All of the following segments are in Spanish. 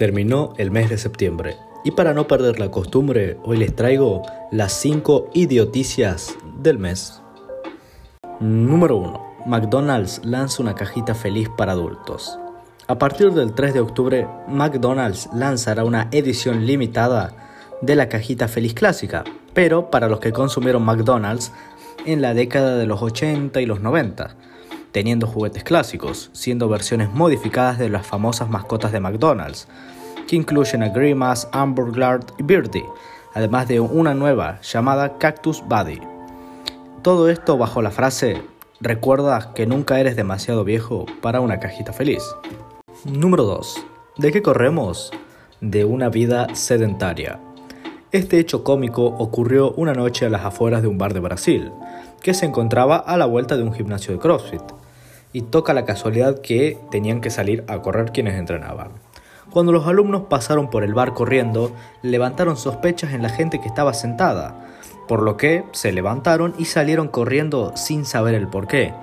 Terminó el mes de septiembre y para no perder la costumbre, hoy les traigo las 5 idioticias del mes. Número 1. McDonald's lanza una cajita feliz para adultos. A partir del 3 de octubre, McDonald's lanzará una edición limitada de la cajita feliz clásica, pero para los que consumieron McDonald's en la década de los 80 y los 90, teniendo juguetes clásicos, siendo versiones modificadas de las famosas mascotas de McDonald's, que incluyen a Grimace, Amber y Birdie, además de una nueva llamada Cactus Buddy. Todo esto bajo la frase Recuerda que nunca eres demasiado viejo para una cajita feliz. Número 2. ¿De qué corremos? De una vida sedentaria. Este hecho cómico ocurrió una noche a las afueras de un bar de Brasil, que se encontraba a la vuelta de un gimnasio de CrossFit, y toca la casualidad que tenían que salir a correr quienes entrenaban. Cuando los alumnos pasaron por el bar corriendo, levantaron sospechas en la gente que estaba sentada, por lo que se levantaron y salieron corriendo sin saber el por qué.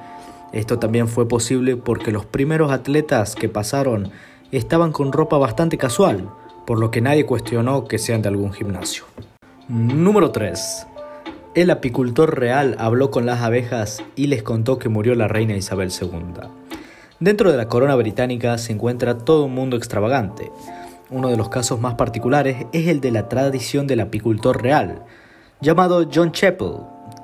Esto también fue posible porque los primeros atletas que pasaron estaban con ropa bastante casual, por lo que nadie cuestionó que sean de algún gimnasio. Número 3. El apicultor real habló con las abejas y les contó que murió la reina Isabel II. Dentro de la corona británica se encuentra todo un mundo extravagante. Uno de los casos más particulares es el de la tradición del apicultor real, llamado John Chappell,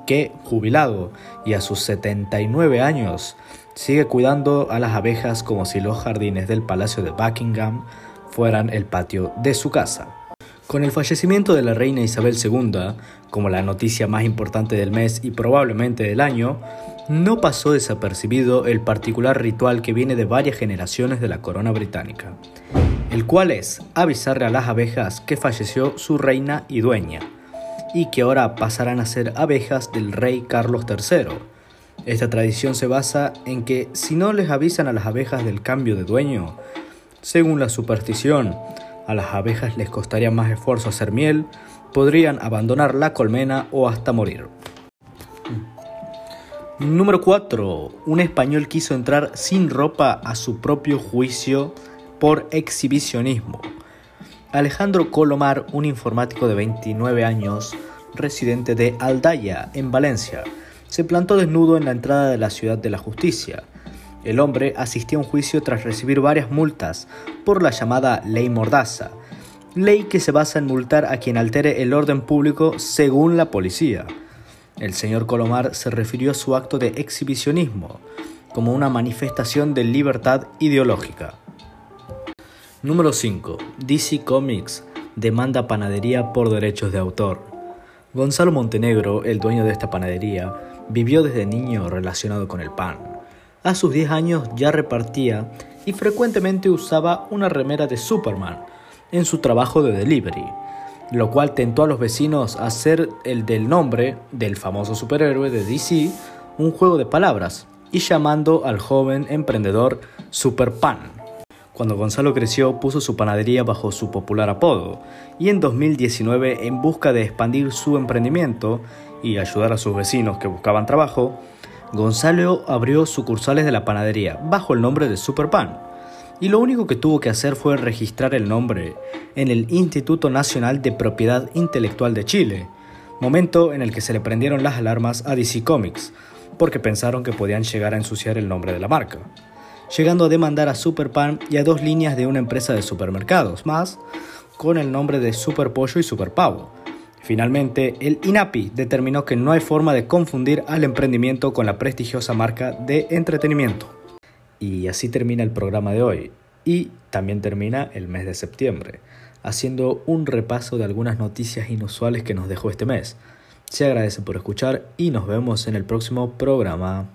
que, jubilado y a sus 79 años, sigue cuidando a las abejas como si los jardines del Palacio de Buckingham fueran el patio de su casa. Con el fallecimiento de la reina Isabel II, como la noticia más importante del mes y probablemente del año, no pasó desapercibido el particular ritual que viene de varias generaciones de la corona británica, el cual es avisarle a las abejas que falleció su reina y dueña, y que ahora pasarán a ser abejas del rey Carlos III. Esta tradición se basa en que si no les avisan a las abejas del cambio de dueño, según la superstición, a las abejas les costaría más esfuerzo hacer miel, podrían abandonar la colmena o hasta morir. Número 4. Un español quiso entrar sin ropa a su propio juicio por exhibicionismo. Alejandro Colomar, un informático de 29 años, residente de Aldaya, en Valencia, se plantó desnudo en la entrada de la ciudad de la justicia. El hombre asistió a un juicio tras recibir varias multas por la llamada Ley Mordaza, ley que se basa en multar a quien altere el orden público según la policía. El señor Colomar se refirió a su acto de exhibicionismo como una manifestación de libertad ideológica. Número 5. DC Comics demanda panadería por derechos de autor. Gonzalo Montenegro, el dueño de esta panadería, vivió desde niño relacionado con el pan. A sus 10 años ya repartía y frecuentemente usaba una remera de Superman en su trabajo de delivery lo cual tentó a los vecinos a hacer el del nombre del famoso superhéroe de DC un juego de palabras y llamando al joven emprendedor Super Pan. Cuando Gonzalo creció puso su panadería bajo su popular apodo y en 2019 en busca de expandir su emprendimiento y ayudar a sus vecinos que buscaban trabajo, Gonzalo abrió sucursales de la panadería bajo el nombre de Super Pan y lo único que tuvo que hacer fue registrar el nombre en el Instituto Nacional de Propiedad Intelectual de Chile, momento en el que se le prendieron las alarmas a DC Comics, porque pensaron que podían llegar a ensuciar el nombre de la marca, llegando a demandar a Superpan y a dos líneas de una empresa de supermercados más, con el nombre de Super Pollo y Super Pavo. Finalmente, el INAPI determinó que no hay forma de confundir al emprendimiento con la prestigiosa marca de entretenimiento. Y así termina el programa de hoy. Y también termina el mes de septiembre, haciendo un repaso de algunas noticias inusuales que nos dejó este mes. Se agradece por escuchar y nos vemos en el próximo programa.